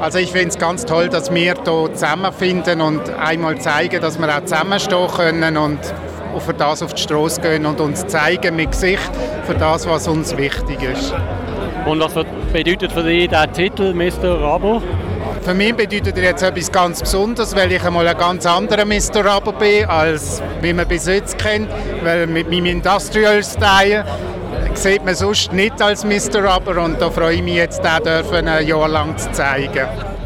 Also ich finde es ganz toll, dass wir hier zusammenfinden und einmal zeigen, dass wir auch zusammenstehen können und für das auf die Straße gehen und uns zeigen mit Gesicht für das, was uns wichtig ist. Und was bedeutet für dich der Titel Mr. Rabo? Für mich bedeutet er jetzt etwas ganz Besonderes, weil ich einmal ein ganz anderer Mr. Rabo bin, als wie man bis jetzt kennt. Weil mit meinem Industrial Style sieht man sonst nicht als Mr. Rubber und da freue ich mich jetzt, den ein Jahr lang zu zeigen.